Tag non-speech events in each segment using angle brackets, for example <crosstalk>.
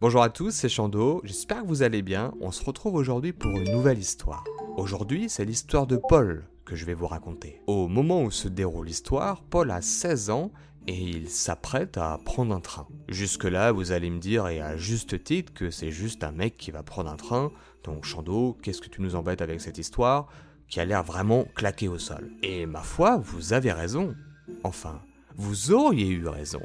Bonjour à tous, c'est Chando, j'espère que vous allez bien. On se retrouve aujourd'hui pour une nouvelle histoire. Aujourd'hui, c'est l'histoire de Paul que je vais vous raconter. Au moment où se déroule l'histoire, Paul a 16 ans et il s'apprête à prendre un train. Jusque-là, vous allez me dire, et à juste titre, que c'est juste un mec qui va prendre un train. Donc Chando, qu'est-ce que tu nous embêtes avec cette histoire qui a l'air vraiment claqué au sol? Et ma foi, vous avez raison. Enfin, vous auriez eu raison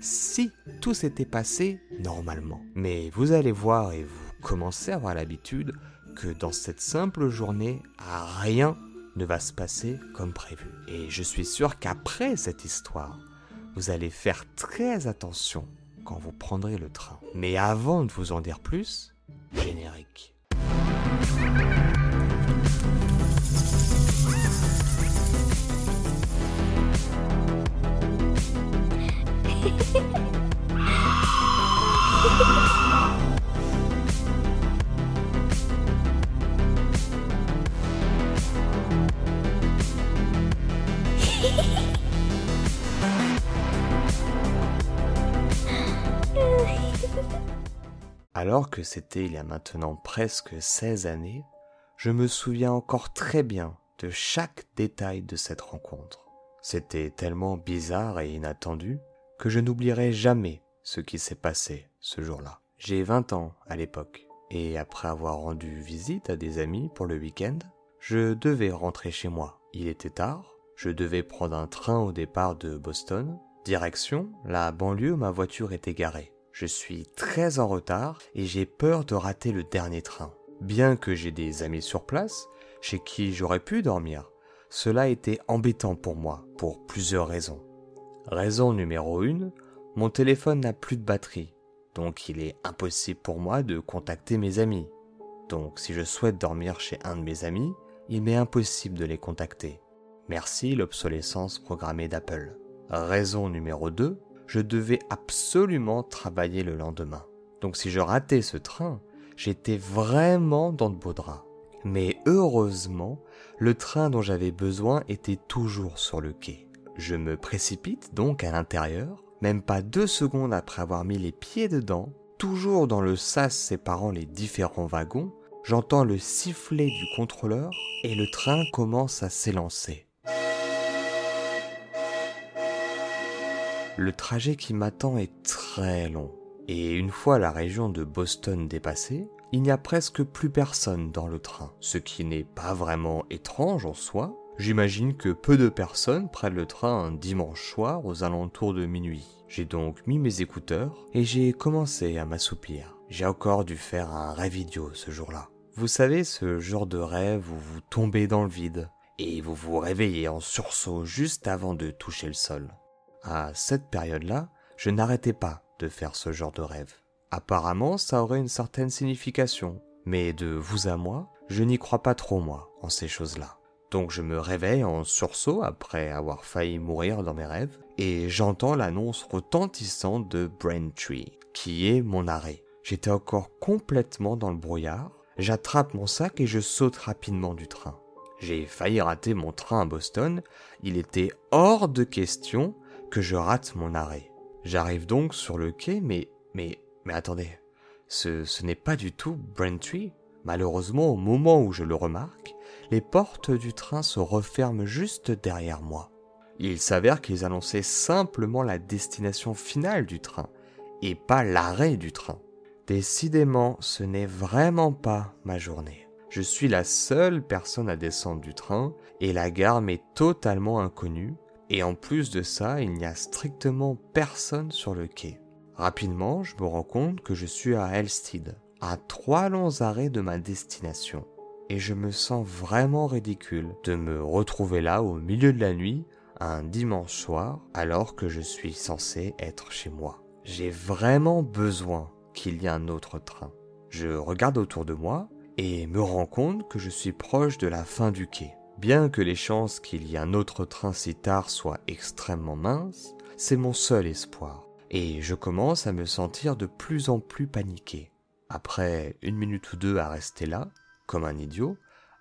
si tout s'était passé normalement. Mais vous allez voir et vous commencez à avoir l'habitude que dans cette simple journée, rien ne va se passer comme prévu. Et je suis sûr qu'après cette histoire, vous allez faire très attention quand vous prendrez le train. Mais avant de vous en dire plus, générique. Alors que c'était il y a maintenant presque 16 années, je me souviens encore très bien de chaque détail de cette rencontre. C'était tellement bizarre et inattendu que je n'oublierai jamais ce qui s'est passé ce jour-là. J'ai 20 ans à l'époque, et après avoir rendu visite à des amis pour le week-end, je devais rentrer chez moi. Il était tard, je devais prendre un train au départ de Boston, direction la banlieue ma voiture était garée. Je suis très en retard et j'ai peur de rater le dernier train. Bien que j'ai des amis sur place, chez qui j'aurais pu dormir, cela était embêtant pour moi, pour plusieurs raisons. Raison numéro 1, mon téléphone n'a plus de batterie, donc il est impossible pour moi de contacter mes amis. Donc si je souhaite dormir chez un de mes amis, il m'est impossible de les contacter. Merci l'obsolescence programmée d'Apple. Raison numéro 2, je devais absolument travailler le lendemain. Donc si je ratais ce train, j'étais vraiment dans de beaux draps. Mais heureusement, le train dont j'avais besoin était toujours sur le quai. Je me précipite donc à l'intérieur, même pas deux secondes après avoir mis les pieds dedans, toujours dans le sas séparant les différents wagons, j'entends le sifflet du contrôleur et le train commence à s'élancer. Le trajet qui m'attend est très long, et une fois la région de Boston dépassée, il n'y a presque plus personne dans le train, ce qui n'est pas vraiment étrange en soi, J'imagine que peu de personnes prennent le train un dimanche soir aux alentours de minuit. J'ai donc mis mes écouteurs et j'ai commencé à m'assoupir. J'ai encore dû faire un rêve idiot ce jour-là. Vous savez, ce genre de rêve où vous tombez dans le vide et vous vous réveillez en sursaut juste avant de toucher le sol. À cette période-là, je n'arrêtais pas de faire ce genre de rêve. Apparemment, ça aurait une certaine signification, mais de vous à moi, je n'y crois pas trop moi en ces choses-là. Donc je me réveille en sursaut après avoir failli mourir dans mes rêves et j'entends l'annonce retentissante de Braintree, qui est mon arrêt. J'étais encore complètement dans le brouillard, j'attrape mon sac et je saute rapidement du train. J'ai failli rater mon train à Boston, il était hors de question que je rate mon arrêt. J'arrive donc sur le quai, mais, mais, mais attendez, ce, ce n'est pas du tout Braintree? Malheureusement, au moment où je le remarque, les portes du train se referment juste derrière moi. Il s'avère qu'ils annonçaient simplement la destination finale du train, et pas l'arrêt du train. Décidément, ce n'est vraiment pas ma journée. Je suis la seule personne à descendre du train, et la gare m'est totalement inconnue, et en plus de ça, il n'y a strictement personne sur le quai. Rapidement, je me rends compte que je suis à Elstead, à trois longs arrêts de ma destination et je me sens vraiment ridicule de me retrouver là au milieu de la nuit, un dimanche soir, alors que je suis censé être chez moi. J'ai vraiment besoin qu'il y ait un autre train. Je regarde autour de moi et me rends compte que je suis proche de la fin du quai. Bien que les chances qu'il y ait un autre train si tard soient extrêmement minces, c'est mon seul espoir. Et je commence à me sentir de plus en plus paniqué. Après une minute ou deux à rester là, comme un idiot,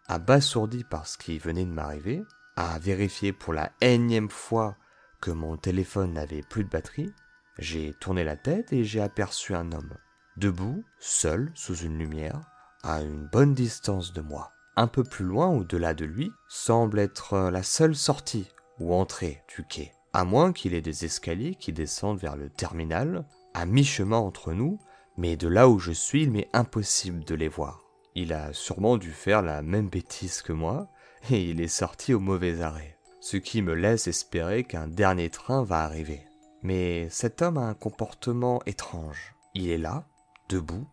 abasourdi par ce qui venait de m'arriver, à vérifier pour la énième fois que mon téléphone n'avait plus de batterie, j'ai tourné la tête et j'ai aperçu un homme. debout, seul, sous une lumière, à une bonne distance de moi. Un peu plus loin, au-delà de lui, semble être la seule sortie ou entrée du quai. À moins qu'il ait des escaliers qui descendent vers le terminal, à mi-chemin entre nous, mais de là où je suis, il m'est impossible de les voir. Il a sûrement dû faire la même bêtise que moi, <laughs> et il est sorti au mauvais arrêt, ce qui me laisse espérer qu'un dernier train va arriver. Mais cet homme a un comportement étrange. Il est là, debout,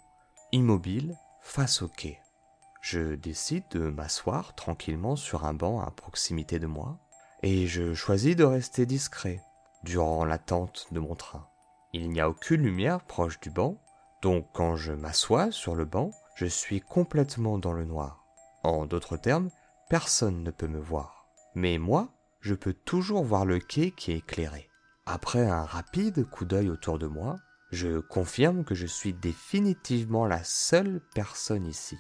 immobile, face au quai. Je décide de m'asseoir tranquillement sur un banc à proximité de moi, et je choisis de rester discret durant l'attente de mon train. Il n'y a aucune lumière proche du banc, donc quand je m'assois sur le banc, je suis complètement dans le noir. En d'autres termes, personne ne peut me voir. Mais moi, je peux toujours voir le quai qui est éclairé. Après un rapide coup d'œil autour de moi, je confirme que je suis définitivement la seule personne ici,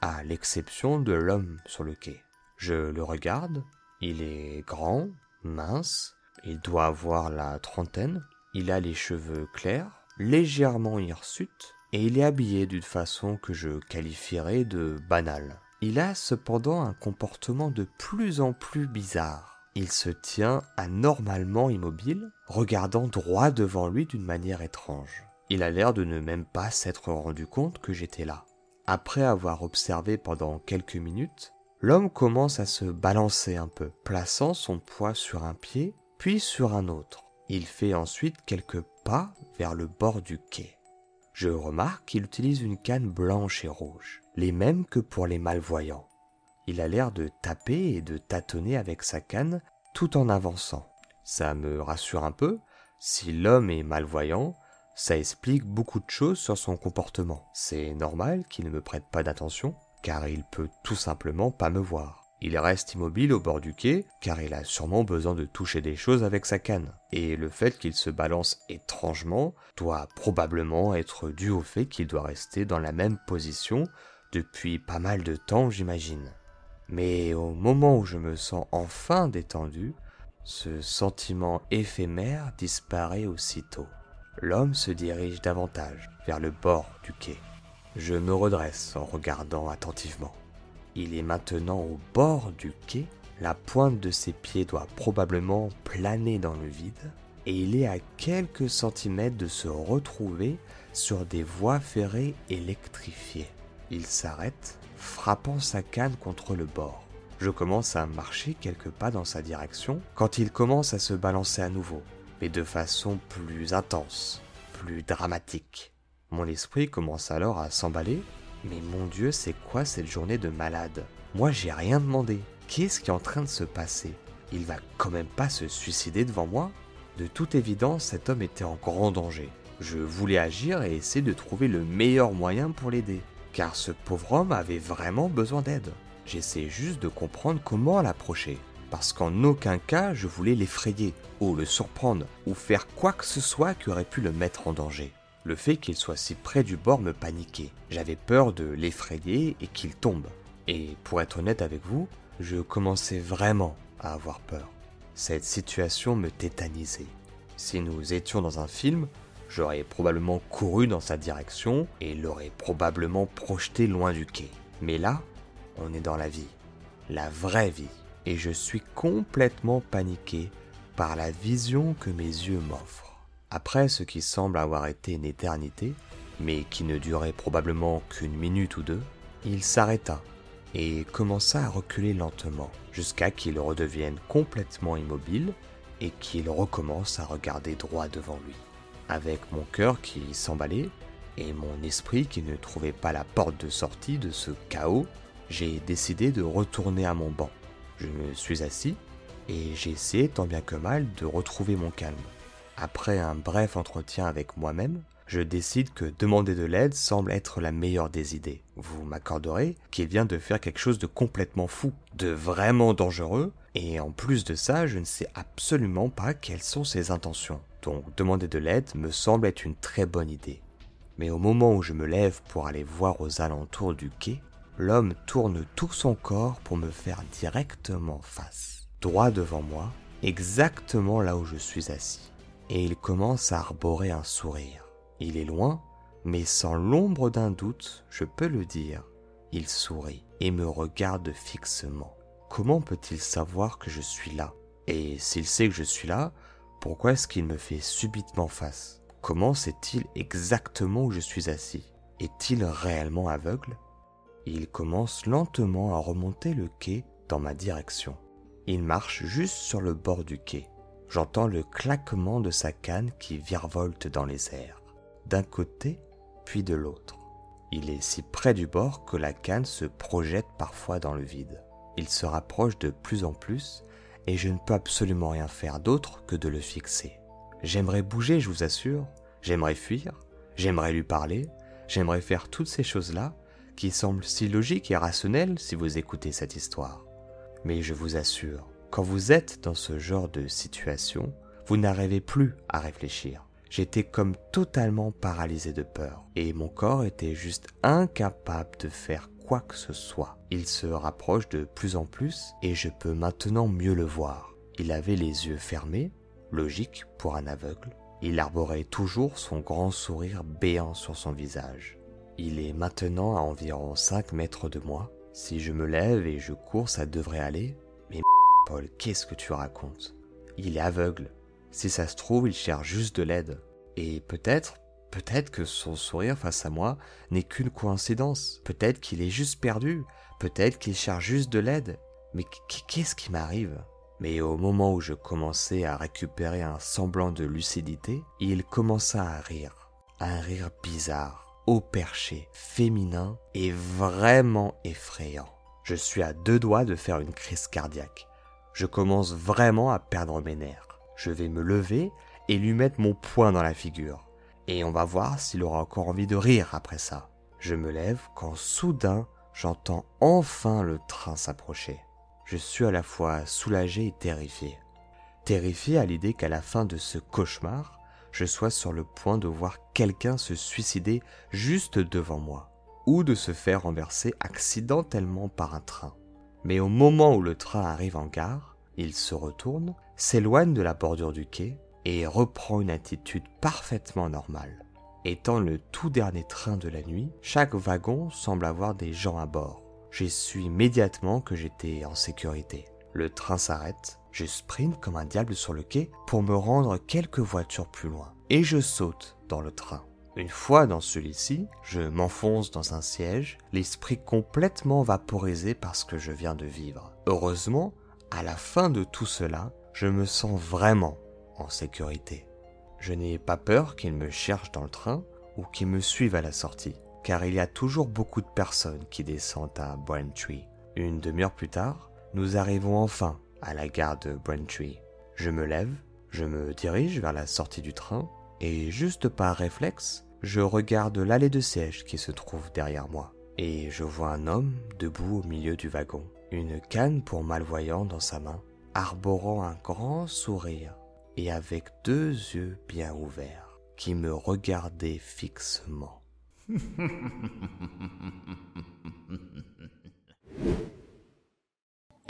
à l'exception de l'homme sur le quai. Je le regarde, il est grand, mince, il doit avoir la trentaine, il a les cheveux clairs, légèrement hirsutes, et il est habillé d'une façon que je qualifierais de banale. Il a cependant un comportement de plus en plus bizarre. Il se tient anormalement immobile, regardant droit devant lui d'une manière étrange. Il a l'air de ne même pas s'être rendu compte que j'étais là. Après avoir observé pendant quelques minutes, l'homme commence à se balancer un peu, plaçant son poids sur un pied, puis sur un autre. Il fait ensuite quelques pas vers le bord du quai. Je remarque qu'il utilise une canne blanche et rouge, les mêmes que pour les malvoyants. Il a l'air de taper et de tâtonner avec sa canne tout en avançant. Ça me rassure un peu. Si l'homme est malvoyant, ça explique beaucoup de choses sur son comportement. C'est normal qu'il ne me prête pas d'attention, car il peut tout simplement pas me voir. Il reste immobile au bord du quai, car il a sûrement besoin de toucher des choses avec sa canne. Et le fait qu'il se balance étrangement doit probablement être dû au fait qu'il doit rester dans la même position depuis pas mal de temps, j'imagine. Mais au moment où je me sens enfin détendu, ce sentiment éphémère disparaît aussitôt. L'homme se dirige davantage vers le bord du quai. Je me redresse en regardant attentivement. Il est maintenant au bord du quai, la pointe de ses pieds doit probablement planer dans le vide, et il est à quelques centimètres de se retrouver sur des voies ferrées électrifiées. Il s'arrête, frappant sa canne contre le bord. Je commence à marcher quelques pas dans sa direction quand il commence à se balancer à nouveau, mais de façon plus intense, plus dramatique. Mon esprit commence alors à s'emballer mais mon Dieu, c'est quoi cette journée de malade? Moi, j'ai rien demandé. Qu'est-ce qui est en train de se passer? Il va quand même pas se suicider devant moi? De toute évidence, cet homme était en grand danger. Je voulais agir et essayer de trouver le meilleur moyen pour l'aider, car ce pauvre homme avait vraiment besoin d'aide. J'essayais juste de comprendre comment l'approcher, parce qu'en aucun cas je voulais l'effrayer, ou le surprendre, ou faire quoi que ce soit qui aurait pu le mettre en danger. Le fait qu'il soit si près du bord me paniquait. J'avais peur de l'effrayer et qu'il tombe. Et pour être honnête avec vous, je commençais vraiment à avoir peur. Cette situation me tétanisait. Si nous étions dans un film, j'aurais probablement couru dans sa direction et l'aurais probablement projeté loin du quai. Mais là, on est dans la vie, la vraie vie, et je suis complètement paniqué par la vision que mes yeux m'offrent. Après ce qui semble avoir été une éternité, mais qui ne durait probablement qu'une minute ou deux, il s'arrêta et commença à reculer lentement jusqu'à qu'il redevienne complètement immobile et qu'il recommence à regarder droit devant lui. Avec mon cœur qui s'emballait et mon esprit qui ne trouvait pas la porte de sortie de ce chaos, j'ai décidé de retourner à mon banc. Je me suis assis et j'ai essayé tant bien que mal de retrouver mon calme. Après un bref entretien avec moi-même, je décide que demander de l'aide semble être la meilleure des idées. Vous m'accorderez qu'il vient de faire quelque chose de complètement fou, de vraiment dangereux, et en plus de ça, je ne sais absolument pas quelles sont ses intentions. Donc demander de l'aide me semble être une très bonne idée. Mais au moment où je me lève pour aller voir aux alentours du quai, l'homme tourne tout son corps pour me faire directement face, droit devant moi, exactement là où je suis assis et il commence à arborer un sourire. Il est loin, mais sans l'ombre d'un doute, je peux le dire, il sourit et me regarde fixement. Comment peut-il savoir que je suis là? Et s'il sait que je suis là, pourquoi est-ce qu'il me fait subitement face? Comment sait-il exactement où je suis assis? Est-il réellement aveugle? Il commence lentement à remonter le quai dans ma direction. Il marche juste sur le bord du quai. J'entends le claquement de sa canne qui virevolte dans les airs, d'un côté puis de l'autre. Il est si près du bord que la canne se projette parfois dans le vide. Il se rapproche de plus en plus et je ne peux absolument rien faire d'autre que de le fixer. J'aimerais bouger, je vous assure, j'aimerais fuir, j'aimerais lui parler, j'aimerais faire toutes ces choses-là qui semblent si logiques et rationnelles si vous écoutez cette histoire. Mais je vous assure, quand vous êtes dans ce genre de situation, vous n'arrivez plus à réfléchir. J'étais comme totalement paralysé de peur et mon corps était juste incapable de faire quoi que ce soit. Il se rapproche de plus en plus et je peux maintenant mieux le voir. Il avait les yeux fermés, logique pour un aveugle. Il arborait toujours son grand sourire béant sur son visage. Il est maintenant à environ 5 mètres de moi. Si je me lève et je cours, ça devrait aller. Paul, qu'est-ce que tu racontes? Il est aveugle. Si ça se trouve, il cherche juste de l'aide. Et peut-être, peut-être que son sourire face à moi n'est qu'une coïncidence. Peut-être qu'il est juste perdu. Peut-être qu'il cherche juste de l'aide. Mais qu'est-ce qui m'arrive? Mais au moment où je commençais à récupérer un semblant de lucidité, il commença à rire. Un rire bizarre, haut perché, féminin et vraiment effrayant. Je suis à deux doigts de faire une crise cardiaque. Je commence vraiment à perdre mes nerfs je vais me lever et lui mettre mon poing dans la figure. Et on va voir s'il aura encore envie de rire après ça. Je me lève quand soudain j'entends enfin le train s'approcher. Je suis à la fois soulagé et terrifié. Terrifié à l'idée qu'à la fin de ce cauchemar, je sois sur le point de voir quelqu'un se suicider juste devant moi, ou de se faire renverser accidentellement par un train. Mais au moment où le train arrive en gare, il se retourne s'éloigne de la bordure du quai et reprend une attitude parfaitement normale. Étant le tout dernier train de la nuit, chaque wagon semble avoir des gens à bord. J'ai su immédiatement que j'étais en sécurité. Le train s'arrête, je sprint comme un diable sur le quai pour me rendre quelques voitures plus loin, et je saute dans le train. Une fois dans celui-ci, je m'enfonce dans un siège, l'esprit complètement vaporisé par ce que je viens de vivre. Heureusement, à la fin de tout cela, je me sens vraiment en sécurité. Je n'ai pas peur qu'ils me cherchent dans le train ou qu'ils me suivent à la sortie, car il y a toujours beaucoup de personnes qui descendent à Braintree. Une demi-heure plus tard, nous arrivons enfin à la gare de Braintree. Je me lève, je me dirige vers la sortie du train, et juste par réflexe, je regarde l'allée de siège qui se trouve derrière moi. Et je vois un homme debout au milieu du wagon, une canne pour malvoyant dans sa main, arborant un grand sourire et avec deux yeux bien ouverts qui me regardaient fixement. <laughs>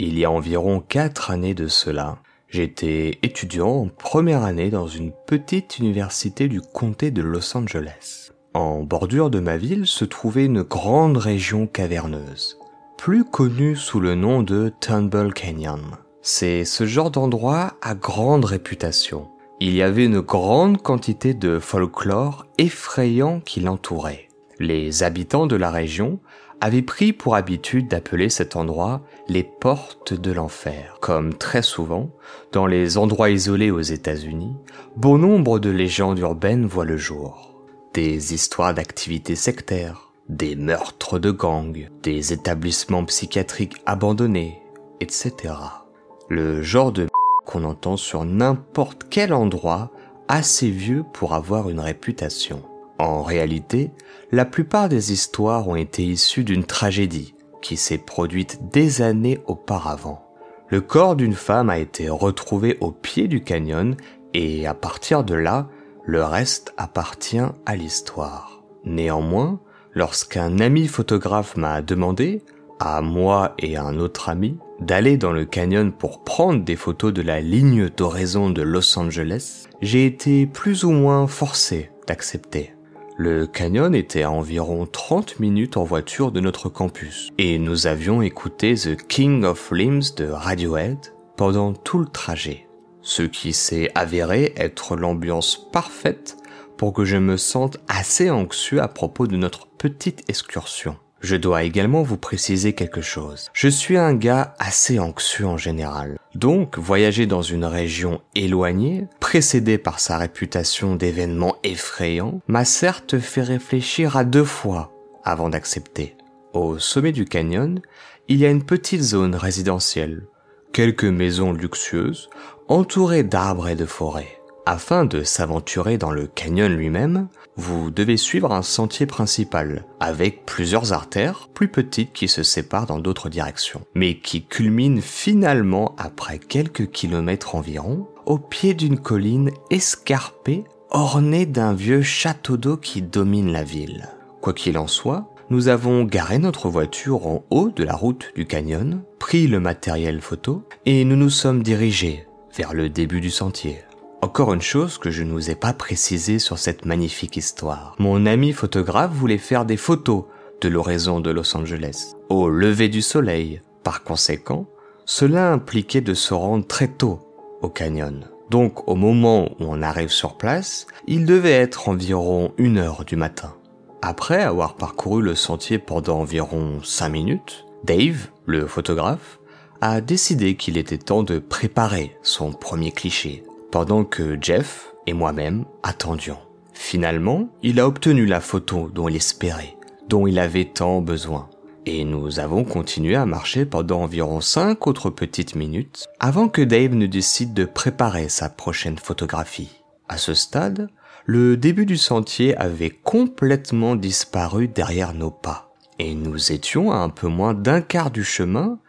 Il y a environ quatre années de cela, j'étais étudiant en première année dans une petite université du comté de Los Angeles. En bordure de ma ville se trouvait une grande région caverneuse, plus connue sous le nom de Tumble Canyon. C'est ce genre d'endroit à grande réputation. Il y avait une grande quantité de folklore effrayant qui l'entourait. Les habitants de la région avaient pris pour habitude d'appeler cet endroit les portes de l'enfer. Comme très souvent, dans les endroits isolés aux États-Unis, bon nombre de légendes urbaines voient le jour. Des histoires d'activités sectaires, des meurtres de gangs, des établissements psychiatriques abandonnés, etc le genre de <laughs> qu'on entend sur n'importe quel endroit assez vieux pour avoir une réputation. En réalité, la plupart des histoires ont été issues d'une tragédie qui s'est produite des années auparavant. Le corps d'une femme a été retrouvé au pied du canyon et à partir de là, le reste appartient à l'histoire. Néanmoins, lorsqu'un ami photographe m'a demandé, à moi et à un autre ami, d'aller dans le canyon pour prendre des photos de la ligne d'horizon de Los Angeles, j'ai été plus ou moins forcé d'accepter. Le canyon était à environ 30 minutes en voiture de notre campus, et nous avions écouté The King of Limbs de Radiohead pendant tout le trajet, ce qui s'est avéré être l'ambiance parfaite pour que je me sente assez anxieux à propos de notre petite excursion. Je dois également vous préciser quelque chose. Je suis un gars assez anxieux en général. Donc, voyager dans une région éloignée, précédée par sa réputation d'événements effrayants, m'a certes fait réfléchir à deux fois avant d'accepter. Au sommet du canyon, il y a une petite zone résidentielle, quelques maisons luxueuses, entourées d'arbres et de forêts. Afin de s'aventurer dans le canyon lui-même, vous devez suivre un sentier principal, avec plusieurs artères plus petites qui se séparent dans d'autres directions, mais qui culminent finalement après quelques kilomètres environ, au pied d'une colline escarpée ornée d'un vieux château d'eau qui domine la ville. Quoi qu'il en soit, nous avons garé notre voiture en haut de la route du canyon, pris le matériel photo et nous nous sommes dirigés vers le début du sentier. Encore une chose que je ne vous ai pas précisé sur cette magnifique histoire. Mon ami photographe voulait faire des photos de l'horizon de Los Angeles, au lever du soleil. Par conséquent, cela impliquait de se rendre très tôt au canyon. Donc au moment où on arrive sur place, il devait être environ une heure du matin. Après avoir parcouru le sentier pendant environ 5 minutes, Dave, le photographe, a décidé qu'il était temps de préparer son premier cliché pendant que Jeff et moi-même attendions. Finalement, il a obtenu la photo dont il espérait, dont il avait tant besoin. Et nous avons continué à marcher pendant environ cinq autres petites minutes avant que Dave ne décide de préparer sa prochaine photographie. À ce stade, le début du sentier avait complètement disparu derrière nos pas et nous étions à un peu moins d'un quart du chemin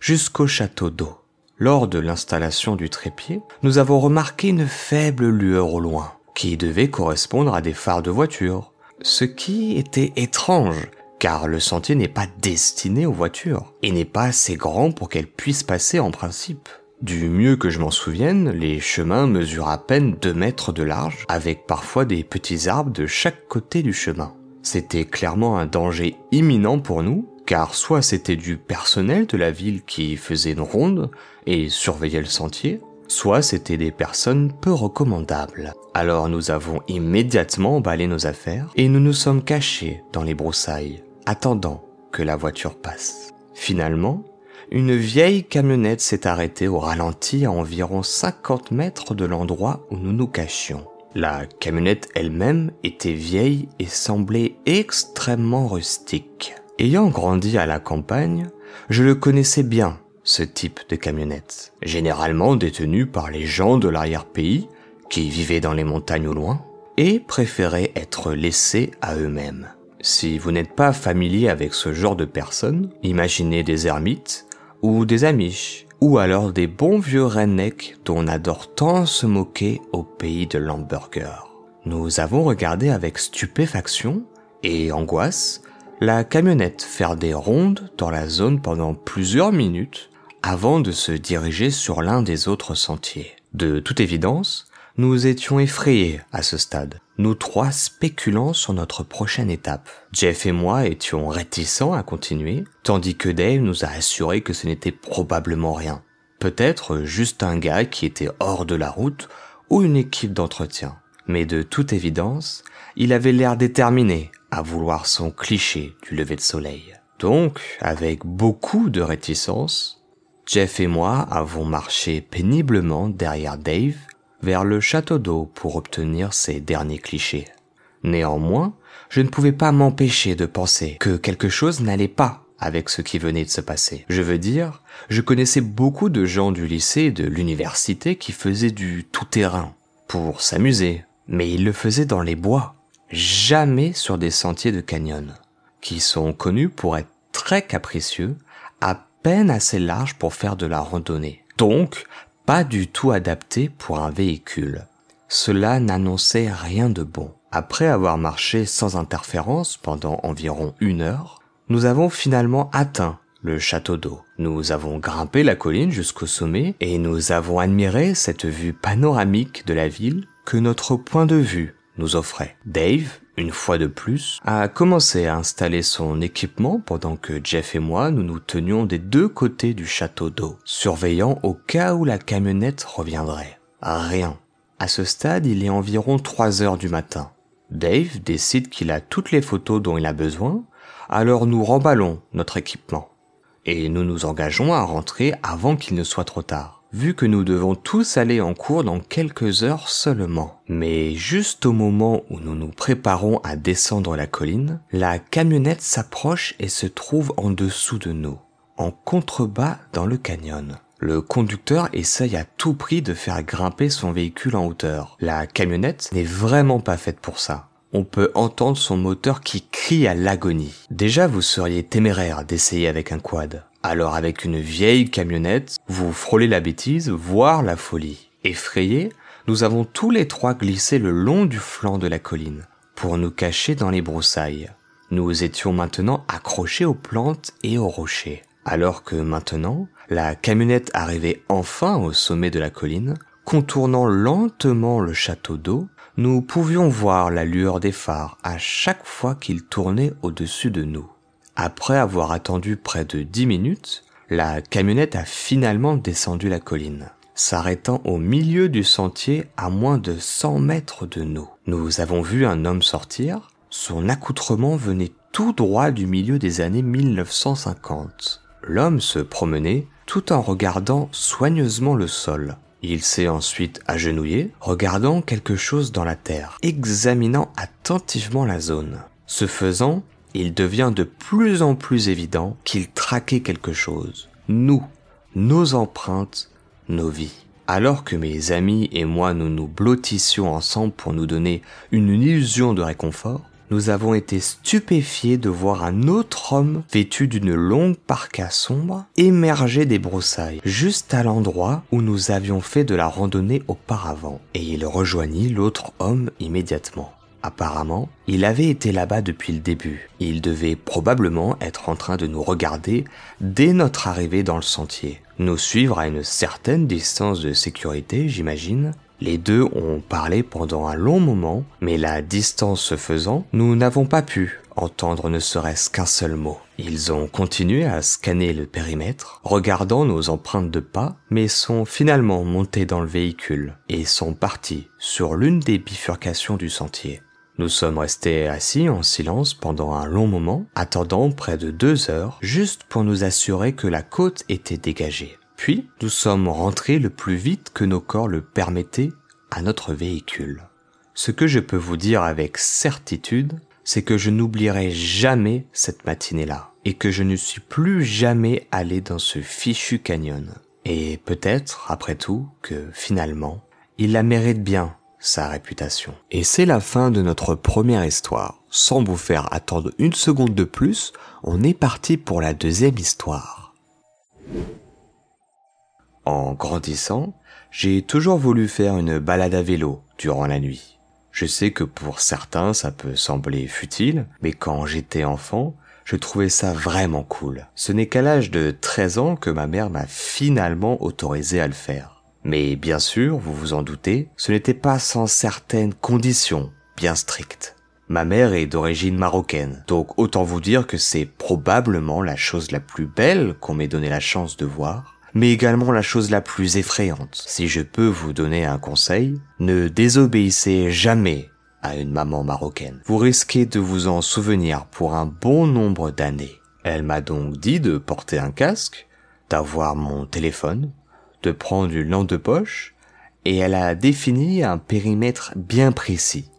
jusqu'au château d'eau. Lors de l'installation du trépied, nous avons remarqué une faible lueur au loin, qui devait correspondre à des phares de voiture. Ce qui était étrange, car le sentier n'est pas destiné aux voitures, et n'est pas assez grand pour qu'elles puissent passer en principe. Du mieux que je m'en souvienne, les chemins mesurent à peine 2 mètres de large, avec parfois des petits arbres de chaque côté du chemin. C'était clairement un danger imminent pour nous, car soit c'était du personnel de la ville qui faisait une ronde et surveillait le sentier, soit c'était des personnes peu recommandables. Alors nous avons immédiatement emballé nos affaires et nous nous sommes cachés dans les broussailles, attendant que la voiture passe. Finalement, une vieille camionnette s'est arrêtée au ralenti à environ 50 mètres de l'endroit où nous nous cachions. La camionnette elle-même était vieille et semblait extrêmement rustique. Ayant grandi à la campagne, je le connaissais bien, ce type de camionnette, généralement détenu par les gens de l'arrière-pays qui vivaient dans les montagnes au loin et préféraient être laissés à eux-mêmes. Si vous n'êtes pas familier avec ce genre de personnes, imaginez des ermites ou des amish ou alors des bons vieux rednecks dont on adore tant se moquer au pays de l'hamburger. Nous avons regardé avec stupéfaction et angoisse la camionnette faire des rondes dans la zone pendant plusieurs minutes avant de se diriger sur l'un des autres sentiers. De toute évidence, nous étions effrayés à ce stade, nous trois spéculant sur notre prochaine étape. Jeff et moi étions réticents à continuer, tandis que Dave nous a assuré que ce n'était probablement rien. Peut-être juste un gars qui était hors de la route ou une équipe d'entretien. Mais de toute évidence, il avait l'air déterminé à vouloir son cliché du lever de soleil. Donc, avec beaucoup de réticence, Jeff et moi avons marché péniblement derrière Dave vers le château d'eau pour obtenir ses derniers clichés. Néanmoins, je ne pouvais pas m'empêcher de penser que quelque chose n'allait pas avec ce qui venait de se passer. Je veux dire, je connaissais beaucoup de gens du lycée et de l'université qui faisaient du tout-terrain pour s'amuser, mais ils le faisaient dans les bois, jamais sur des sentiers de canyon, qui sont connus pour être très capricieux, à peine assez larges pour faire de la randonnée. Donc, pas du tout adaptés pour un véhicule. Cela n'annonçait rien de bon. Après avoir marché sans interférence pendant environ une heure, nous avons finalement atteint le château d'eau. Nous avons grimpé la colline jusqu'au sommet et nous avons admiré cette vue panoramique de la ville que notre point de vue nous offrait. Dave, une fois de plus, a commencé à installer son équipement pendant que Jeff et moi nous nous tenions des deux côtés du château d'eau, surveillant au cas où la camionnette reviendrait. Rien. À ce stade, il est environ 3 heures du matin. Dave décide qu'il a toutes les photos dont il a besoin, alors nous remballons notre équipement. Et nous nous engageons à rentrer avant qu'il ne soit trop tard vu que nous devons tous aller en cours dans quelques heures seulement. Mais juste au moment où nous nous préparons à descendre la colline, la camionnette s'approche et se trouve en dessous de nous, en contrebas dans le canyon. Le conducteur essaye à tout prix de faire grimper son véhicule en hauteur. La camionnette n'est vraiment pas faite pour ça. On peut entendre son moteur qui crie à l'agonie. Déjà, vous seriez téméraire d'essayer avec un quad. Alors avec une vieille camionnette, vous frôlez la bêtise, voire la folie. Effrayés, nous avons tous les trois glissé le long du flanc de la colline, pour nous cacher dans les broussailles. Nous étions maintenant accrochés aux plantes et aux rochers. Alors que maintenant, la camionnette arrivait enfin au sommet de la colline, contournant lentement le château d'eau, nous pouvions voir la lueur des phares à chaque fois qu'il tournait au-dessus de nous. Après avoir attendu près de dix minutes, la camionnette a finalement descendu la colline, s'arrêtant au milieu du sentier à moins de 100 mètres de nous. Nous avons vu un homme sortir, son accoutrement venait tout droit du milieu des années 1950. L'homme se promenait tout en regardant soigneusement le sol. Il s'est ensuite agenouillé, regardant quelque chose dans la terre, examinant attentivement la zone. Ce faisant, il devient de plus en plus évident qu'il traquait quelque chose. Nous, nos empreintes, nos vies. Alors que mes amis et moi nous nous blottissions ensemble pour nous donner une illusion de réconfort, nous avons été stupéfiés de voir un autre homme vêtu d'une longue parka sombre émerger des broussailles, juste à l'endroit où nous avions fait de la randonnée auparavant, et il rejoignit l'autre homme immédiatement. Apparemment, il avait été là-bas depuis le début. Il devait probablement être en train de nous regarder dès notre arrivée dans le sentier. Nous suivre à une certaine distance de sécurité, j'imagine. Les deux ont parlé pendant un long moment, mais la distance se faisant, nous n'avons pas pu entendre ne serait-ce qu'un seul mot. Ils ont continué à scanner le périmètre, regardant nos empreintes de pas, mais sont finalement montés dans le véhicule et sont partis sur l'une des bifurcations du sentier. Nous sommes restés assis en silence pendant un long moment, attendant près de deux heures, juste pour nous assurer que la côte était dégagée. Puis, nous sommes rentrés le plus vite que nos corps le permettaient à notre véhicule. Ce que je peux vous dire avec certitude, c'est que je n'oublierai jamais cette matinée-là, et que je ne suis plus jamais allé dans ce fichu canyon. Et peut-être, après tout, que finalement, il la mérite bien, sa réputation. Et c'est la fin de notre première histoire. Sans vous faire attendre une seconde de plus, on est parti pour la deuxième histoire. En grandissant, j'ai toujours voulu faire une balade à vélo durant la nuit. Je sais que pour certains ça peut sembler futile, mais quand j'étais enfant, je trouvais ça vraiment cool. Ce n'est qu'à l'âge de 13 ans que ma mère m'a finalement autorisé à le faire. Mais bien sûr, vous vous en doutez, ce n'était pas sans certaines conditions bien strictes. Ma mère est d'origine marocaine, donc autant vous dire que c'est probablement la chose la plus belle qu'on m'ait donné la chance de voir, mais également la chose la plus effrayante. Si je peux vous donner un conseil, ne désobéissez jamais à une maman marocaine. Vous risquez de vous en souvenir pour un bon nombre d'années. Elle m'a donc dit de porter un casque, d'avoir mon téléphone, de prendre une lampe de poche et elle a défini un périmètre bien précis,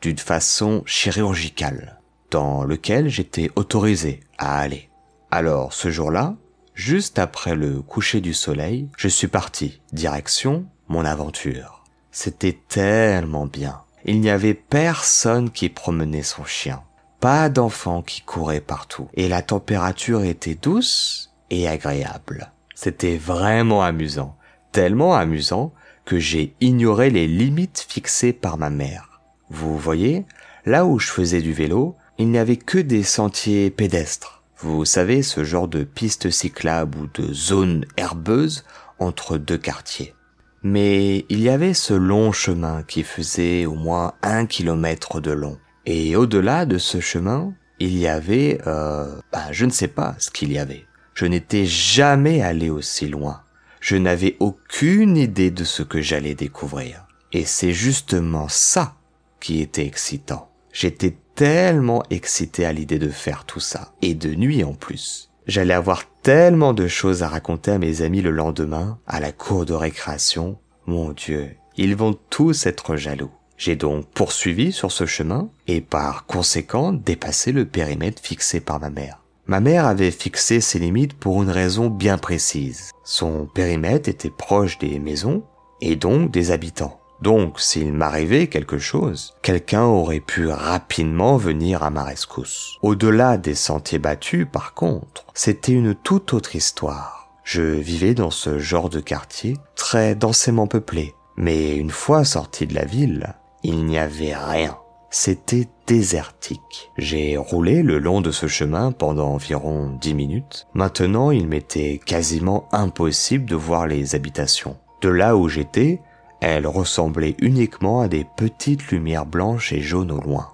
d'une façon chirurgicale, dans lequel j'étais autorisé à aller. Alors ce jour-là, juste après le coucher du soleil, je suis parti, direction mon aventure. C'était tellement bien. Il n'y avait personne qui promenait son chien, pas d'enfant qui courait partout, et la température était douce et agréable. C'était vraiment amusant, tellement amusant que j'ai ignoré les limites fixées par ma mère. Vous voyez, là où je faisais du vélo, il n'y avait que des sentiers pédestres. Vous savez, ce genre de pistes cyclables ou de zones herbeuses entre deux quartiers. Mais il y avait ce long chemin qui faisait au moins un kilomètre de long. Et au-delà de ce chemin, il y avait, euh, bah, je ne sais pas ce qu'il y avait. Je n'étais jamais allé aussi loin. Je n'avais aucune idée de ce que j'allais découvrir. Et c'est justement ça qui était excitant. J'étais tellement excité à l'idée de faire tout ça. Et de nuit en plus. J'allais avoir tellement de choses à raconter à mes amis le lendemain, à la cour de récréation. Mon Dieu, ils vont tous être jaloux. J'ai donc poursuivi sur ce chemin et par conséquent dépassé le périmètre fixé par ma mère. Ma mère avait fixé ses limites pour une raison bien précise. Son périmètre était proche des maisons et donc des habitants. Donc, s'il m'arrivait quelque chose, quelqu'un aurait pu rapidement venir à ma rescousse. Au-delà des sentiers battus, par contre, c'était une toute autre histoire. Je vivais dans ce genre de quartier très densément peuplé, mais une fois sorti de la ville, il n'y avait rien. C'était désertique. J'ai roulé le long de ce chemin pendant environ dix minutes. Maintenant, il m'était quasiment impossible de voir les habitations. De là où j'étais, elles ressemblaient uniquement à des petites lumières blanches et jaunes au loin.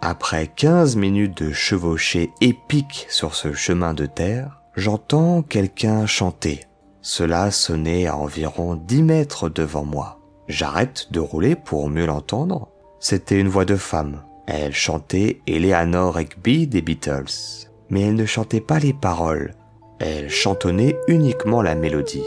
Après quinze minutes de chevauchée épique sur ce chemin de terre, j'entends quelqu'un chanter. Cela sonnait à environ dix mètres devant moi. J'arrête de rouler pour mieux l'entendre. C'était une voix de femme. Elle chantait Eleanor Rigby des Beatles. Mais elle ne chantait pas les paroles. Elle chantonnait uniquement la mélodie.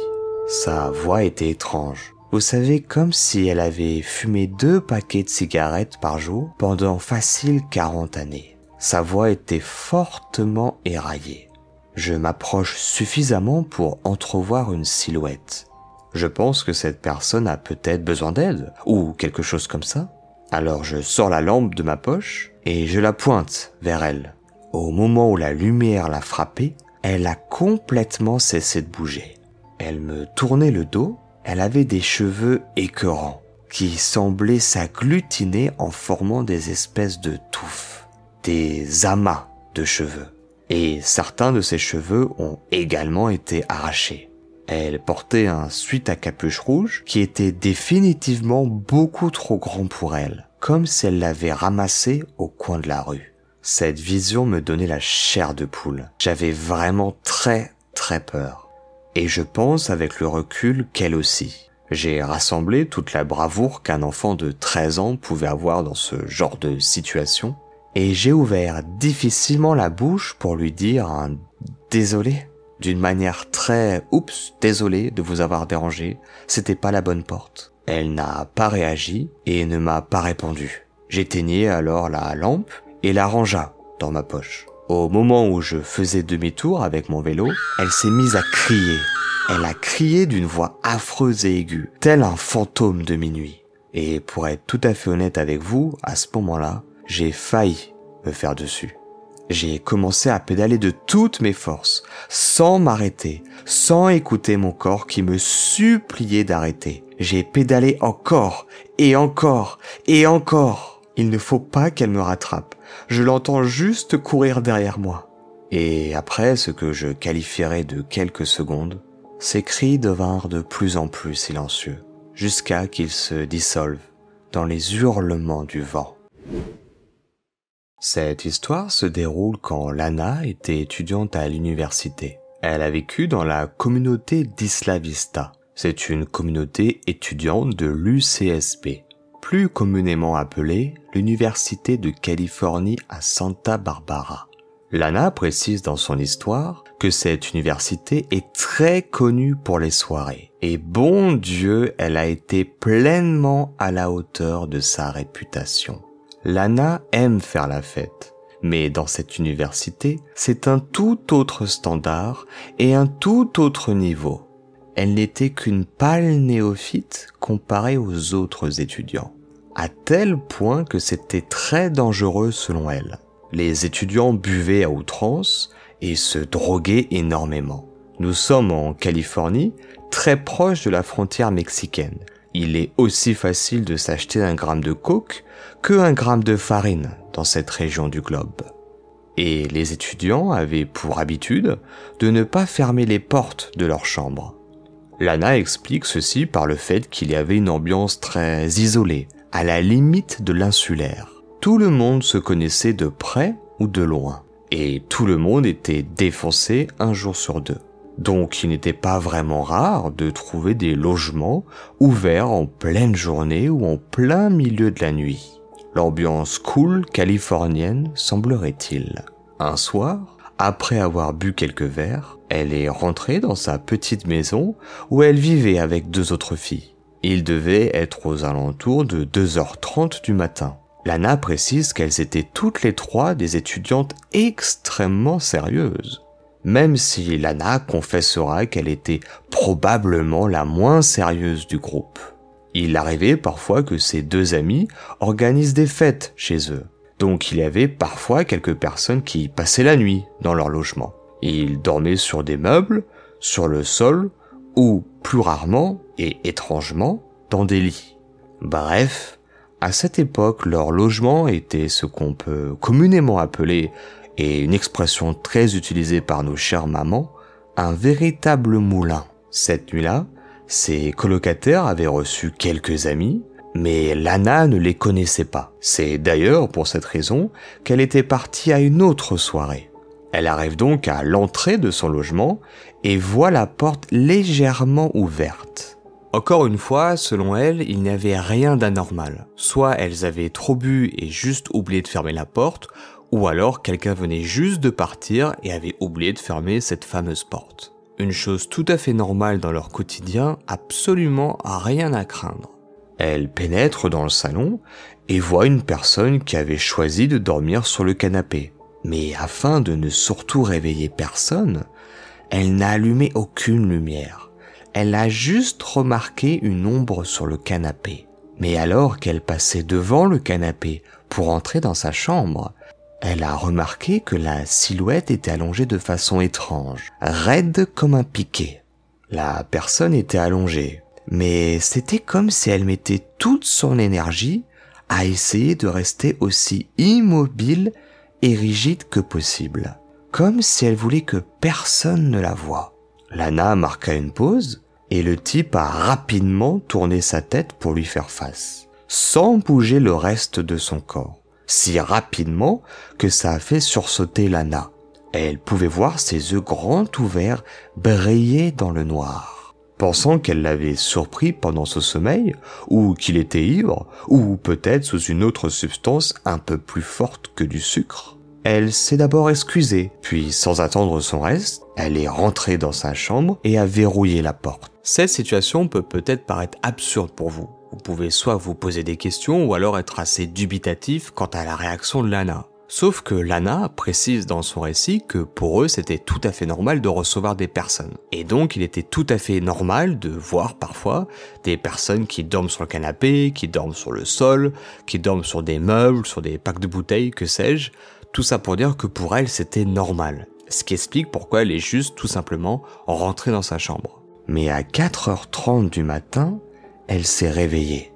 Sa voix était étrange. Vous savez, comme si elle avait fumé deux paquets de cigarettes par jour pendant facile 40 années. Sa voix était fortement éraillée. Je m'approche suffisamment pour entrevoir une silhouette. Je pense que cette personne a peut-être besoin d'aide, ou quelque chose comme ça. Alors je sors la lampe de ma poche et je la pointe vers elle. Au moment où la lumière l'a frappée, elle a complètement cessé de bouger. Elle me tournait le dos elle avait des cheveux écœurants qui semblaient s'agglutiner en formant des espèces de touffes, des amas de cheveux. Et certains de ses cheveux ont également été arrachés. Elle portait un suite à capuche rouge qui était définitivement beaucoup trop grand pour elle, comme si elle l'avait ramassé au coin de la rue. Cette vision me donnait la chair de poule. J'avais vraiment très très peur. Et je pense avec le recul qu'elle aussi. J'ai rassemblé toute la bravoure qu'un enfant de 13 ans pouvait avoir dans ce genre de situation, et j'ai ouvert difficilement la bouche pour lui dire un désolé, d'une manière très oups, désolé de vous avoir dérangé, c'était pas la bonne porte. Elle n'a pas réagi et ne m'a pas répondu. J'éteignai alors la lampe et la rangea dans ma poche. Au moment où je faisais demi-tour avec mon vélo, elle s'est mise à crier. Elle a crié d'une voix affreuse et aiguë, tel un fantôme de minuit. Et pour être tout à fait honnête avec vous, à ce moment-là, j'ai failli me faire dessus. J'ai commencé à pédaler de toutes mes forces, sans m'arrêter, sans écouter mon corps qui me suppliait d'arrêter. J'ai pédalé encore, et encore, et encore. Il ne faut pas qu'elle me rattrape je l'entends juste courir derrière moi. Et après ce que je qualifierais de quelques secondes, ses cris devinrent de plus en plus silencieux, jusqu'à qu'ils se dissolvent dans les hurlements du vent. Cette histoire se déroule quand Lana était étudiante à l'université. Elle a vécu dans la communauté d'Isla Vista. C'est une communauté étudiante de l'UCSP, plus communément appelée l'Université de Californie à Santa Barbara. Lana précise dans son histoire que cette université est très connue pour les soirées. Et bon Dieu, elle a été pleinement à la hauteur de sa réputation. Lana aime faire la fête. Mais dans cette université, c'est un tout autre standard et un tout autre niveau elle n'était qu'une pâle néophyte comparée aux autres étudiants, à tel point que c'était très dangereux selon elle. Les étudiants buvaient à outrance et se droguaient énormément. Nous sommes en Californie, très proche de la frontière mexicaine. Il est aussi facile de s'acheter un gramme de coke que un gramme de farine dans cette région du globe. Et les étudiants avaient pour habitude de ne pas fermer les portes de leur chambre. Lana explique ceci par le fait qu'il y avait une ambiance très isolée, à la limite de l'insulaire. tout le monde se connaissait de près ou de loin. Et tout le monde était défoncé un jour sur deux. Donc il n'était pas vraiment rare de trouver des logements ouverts en pleine journée ou en plein milieu de la nuit. L'ambiance cool californienne semblerait-il. Un soir, après avoir bu quelques verres, elle est rentrée dans sa petite maison où elle vivait avec deux autres filles. Il devait être aux alentours de 2h30 du matin. Lana précise qu'elles étaient toutes les trois des étudiantes extrêmement sérieuses même si Lana confessera qu'elle était probablement la moins sérieuse du groupe. Il arrivait parfois que ces deux amis organisent des fêtes chez eux, donc il y avait parfois quelques personnes qui passaient la nuit dans leur logement. Ils dormaient sur des meubles, sur le sol, ou plus rarement et étrangement dans des lits. Bref, à cette époque, leur logement était ce qu'on peut communément appeler et une expression très utilisée par nos chères mamans, un véritable moulin. Cette nuit-là, ses colocataires avaient reçu quelques amis, mais Lana ne les connaissait pas. C'est d'ailleurs pour cette raison qu'elle était partie à une autre soirée. Elle arrive donc à l'entrée de son logement et voit la porte légèrement ouverte. Encore une fois, selon elle, il n'y avait rien d'anormal. Soit elles avaient trop bu et juste oublié de fermer la porte, ou alors quelqu'un venait juste de partir et avait oublié de fermer cette fameuse porte. Une chose tout à fait normale dans leur quotidien, absolument rien à craindre. Elle pénètre dans le salon et voit une personne qui avait choisi de dormir sur le canapé. Mais afin de ne surtout réveiller personne, elle n'a allumé aucune lumière. Elle a juste remarqué une ombre sur le canapé. Mais alors qu'elle passait devant le canapé pour entrer dans sa chambre, elle a remarqué que la silhouette était allongée de façon étrange, raide comme un piquet. La personne était allongée, mais c'était comme si elle mettait toute son énergie à essayer de rester aussi immobile et rigide que possible, comme si elle voulait que personne ne la voie. Lana marqua une pause et le type a rapidement tourné sa tête pour lui faire face, sans bouger le reste de son corps si rapidement que ça a fait sursauter Lana. Elle pouvait voir ses yeux grands ouverts briller dans le noir. Pensant qu'elle l'avait surpris pendant ce sommeil, ou qu'il était ivre, ou peut-être sous une autre substance un peu plus forte que du sucre, elle s'est d'abord excusée, puis sans attendre son reste, elle est rentrée dans sa chambre et a verrouillé la porte. Cette situation peut peut-être paraître absurde pour vous, vous pouvez soit vous poser des questions ou alors être assez dubitatif quant à la réaction de Lana. Sauf que Lana précise dans son récit que pour eux c'était tout à fait normal de recevoir des personnes. Et donc il était tout à fait normal de voir parfois des personnes qui dorment sur le canapé, qui dorment sur le sol, qui dorment sur des meubles, sur des packs de bouteilles, que sais-je. Tout ça pour dire que pour elle c'était normal. Ce qui explique pourquoi elle est juste tout simplement rentrée dans sa chambre. Mais à 4h30 du matin, elle s'est réveillée.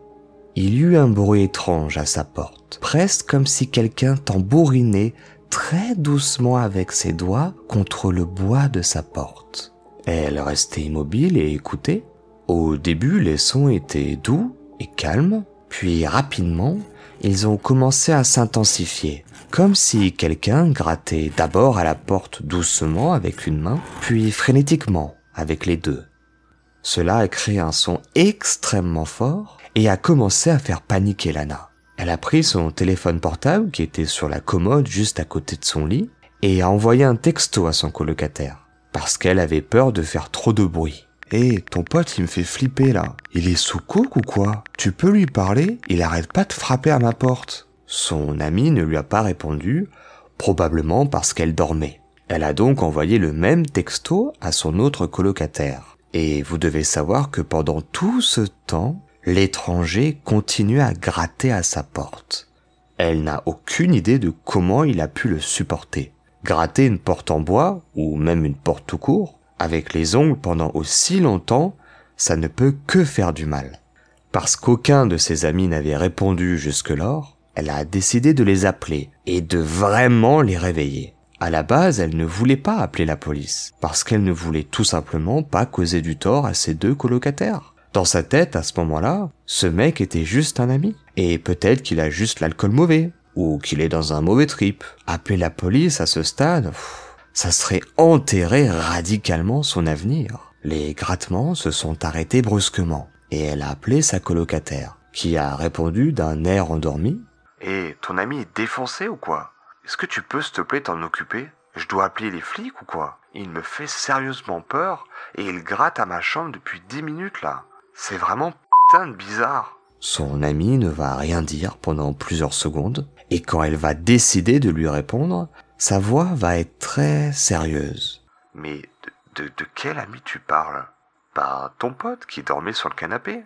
Il y eut un bruit étrange à sa porte, presque comme si quelqu'un tambourinait très doucement avec ses doigts contre le bois de sa porte. Elle restait immobile et écoutait. Au début, les sons étaient doux et calmes, puis rapidement, ils ont commencé à s'intensifier, comme si quelqu'un grattait d'abord à la porte doucement avec une main, puis frénétiquement avec les deux. Cela a créé un son extrêmement fort et a commencé à faire paniquer Lana. Elle a pris son téléphone portable qui était sur la commode juste à côté de son lit et a envoyé un texto à son colocataire parce qu'elle avait peur de faire trop de bruit. Hé, ton pote, il me fait flipper là. Il est sous coke ou quoi? Tu peux lui parler? Il arrête pas de frapper à ma porte. Son amie ne lui a pas répondu, probablement parce qu'elle dormait. Elle a donc envoyé le même texto à son autre colocataire. Et vous devez savoir que pendant tout ce temps, l'étranger continue à gratter à sa porte. Elle n'a aucune idée de comment il a pu le supporter. Gratter une porte en bois, ou même une porte tout court, avec les ongles pendant aussi longtemps, ça ne peut que faire du mal. Parce qu'aucun de ses amis n'avait répondu jusque-lors, elle a décidé de les appeler et de vraiment les réveiller. À la base, elle ne voulait pas appeler la police, parce qu'elle ne voulait tout simplement pas causer du tort à ses deux colocataires. Dans sa tête, à ce moment-là, ce mec était juste un ami. Et peut-être qu'il a juste l'alcool mauvais. ou qu'il est dans un mauvais trip. Appeler la police à ce stade, ça serait enterrer radicalement son avenir. Les grattements se sont arrêtés brusquement et elle a appelé sa colocataire, qui a répondu d'un air endormi. Hé, ton ami est défoncé ou quoi? Est-ce que tu peux, s'il te plaît, t'en occuper? Je dois appeler les flics ou quoi? Il me fait sérieusement peur et il gratte à ma chambre depuis dix minutes là. C'est vraiment putain de bizarre. Son ami ne va rien dire pendant plusieurs secondes, et quand elle va décider de lui répondre, sa voix va être très sérieuse. Mais de, de, de quel ami tu parles? Bah, ton pote qui dormait sur le canapé?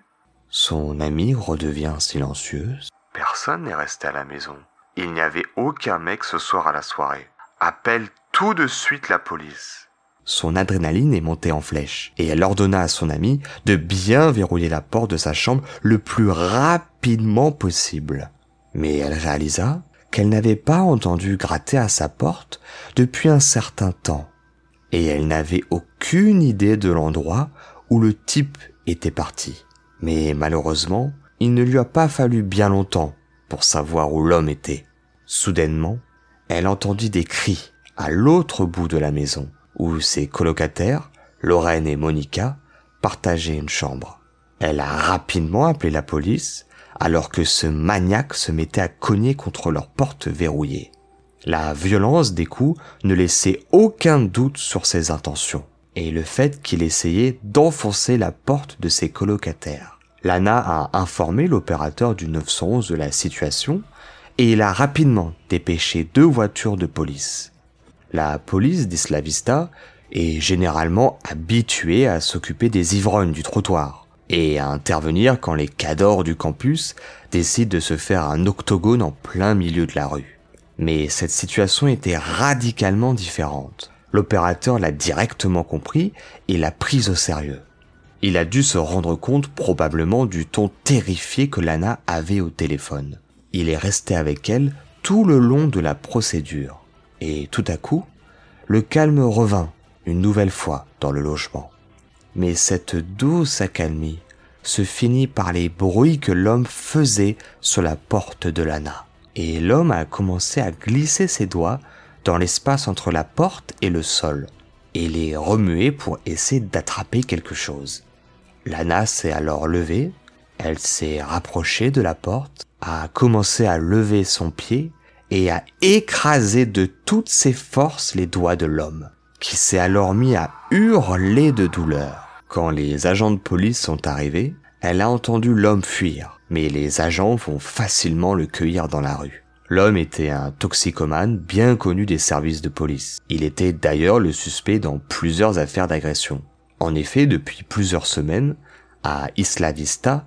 Son ami redevient silencieuse. Personne n'est resté à la maison. Il n'y avait aucun mec ce soir à la soirée. Appelle tout de suite la police. Son adrénaline est montée en flèche, et elle ordonna à son ami de bien verrouiller la porte de sa chambre le plus rapidement possible. Mais elle réalisa qu'elle n'avait pas entendu gratter à sa porte depuis un certain temps, et elle n'avait aucune idée de l'endroit où le type était parti. Mais malheureusement, il ne lui a pas fallu bien longtemps pour savoir où l'homme était. Soudainement, elle entendit des cris à l'autre bout de la maison, où ses colocataires, Lorraine et Monica, partageaient une chambre. Elle a rapidement appelé la police alors que ce maniaque se mettait à cogner contre leur porte verrouillée. La violence des coups ne laissait aucun doute sur ses intentions et le fait qu'il essayait d'enfoncer la porte de ses colocataires. Lana a informé l'opérateur du 911 de la situation et il a rapidement dépêché deux voitures de police. La police d'Isla Vista est généralement habituée à s'occuper des ivrognes du trottoir et à intervenir quand les cadors du campus décident de se faire un octogone en plein milieu de la rue. Mais cette situation était radicalement différente. L'opérateur l'a directement compris et l'a prise au sérieux. Il a dû se rendre compte probablement du ton terrifié que Lana avait au téléphone. Il est resté avec elle tout le long de la procédure et tout à coup, le calme revint une nouvelle fois dans le logement. Mais cette douce accalmie se finit par les bruits que l'homme faisait sur la porte de Lana. Et l'homme a commencé à glisser ses doigts dans l'espace entre la porte et le sol, et les remuer pour essayer d'attraper quelque chose. Lana s'est alors levée, elle s'est rapprochée de la porte, a commencé à lever son pied et a écrasé de toutes ses forces les doigts de l'homme, qui s'est alors mis à hurler de douleur. Quand les agents de police sont arrivés, elle a entendu l'homme fuir, mais les agents vont facilement le cueillir dans la rue. L'homme était un toxicomane bien connu des services de police. Il était d'ailleurs le suspect dans plusieurs affaires d'agression. En effet, depuis plusieurs semaines, à Isla Vista,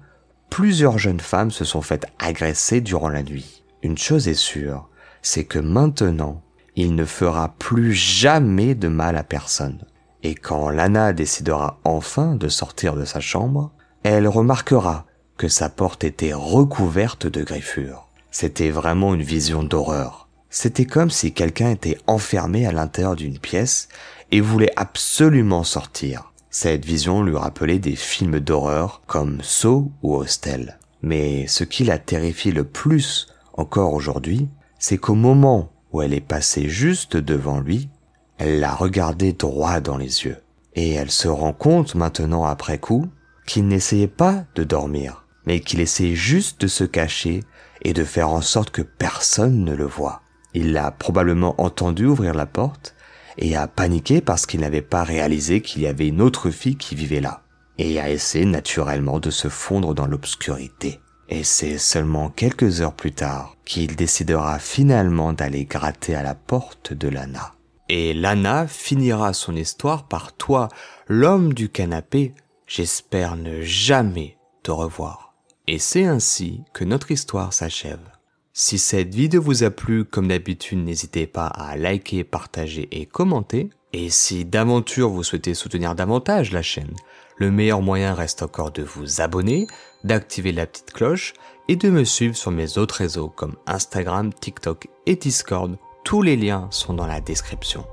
plusieurs jeunes femmes se sont faites agresser durant la nuit. Une chose est sûre, c'est que maintenant, il ne fera plus jamais de mal à personne. Et quand Lana décidera enfin de sortir de sa chambre, elle remarquera que sa porte était recouverte de griffures. C'était vraiment une vision d'horreur. C'était comme si quelqu'un était enfermé à l'intérieur d'une pièce et voulait absolument sortir. Cette vision lui rappelait des films d'horreur comme Saw ou Hostel. Mais ce qui la terrifie le plus encore aujourd'hui, c'est qu'au moment où elle est passée juste devant lui, elle l'a regardé droit dans les yeux. Et elle se rend compte maintenant après coup qu'il n'essayait pas de dormir, mais qu'il essayait juste de se cacher et de faire en sorte que personne ne le voit. Il l'a probablement entendu ouvrir la porte et a paniqué parce qu'il n'avait pas réalisé qu'il y avait une autre fille qui vivait là, et a essayé naturellement de se fondre dans l'obscurité. Et c'est seulement quelques heures plus tard qu'il décidera finalement d'aller gratter à la porte de Lana. Et Lana finira son histoire par toi, l'homme du canapé, j'espère ne jamais te revoir. Et c'est ainsi que notre histoire s'achève. Si cette vidéo vous a plu, comme d'habitude, n'hésitez pas à liker, partager et commenter. Et si d'aventure vous souhaitez soutenir davantage la chaîne, le meilleur moyen reste encore de vous abonner, d'activer la petite cloche et de me suivre sur mes autres réseaux comme Instagram, TikTok et Discord. Tous les liens sont dans la description.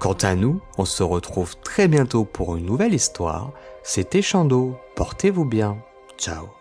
Quant à nous, on se retrouve très bientôt pour une nouvelle histoire. C'était Chando, portez-vous bien. Ciao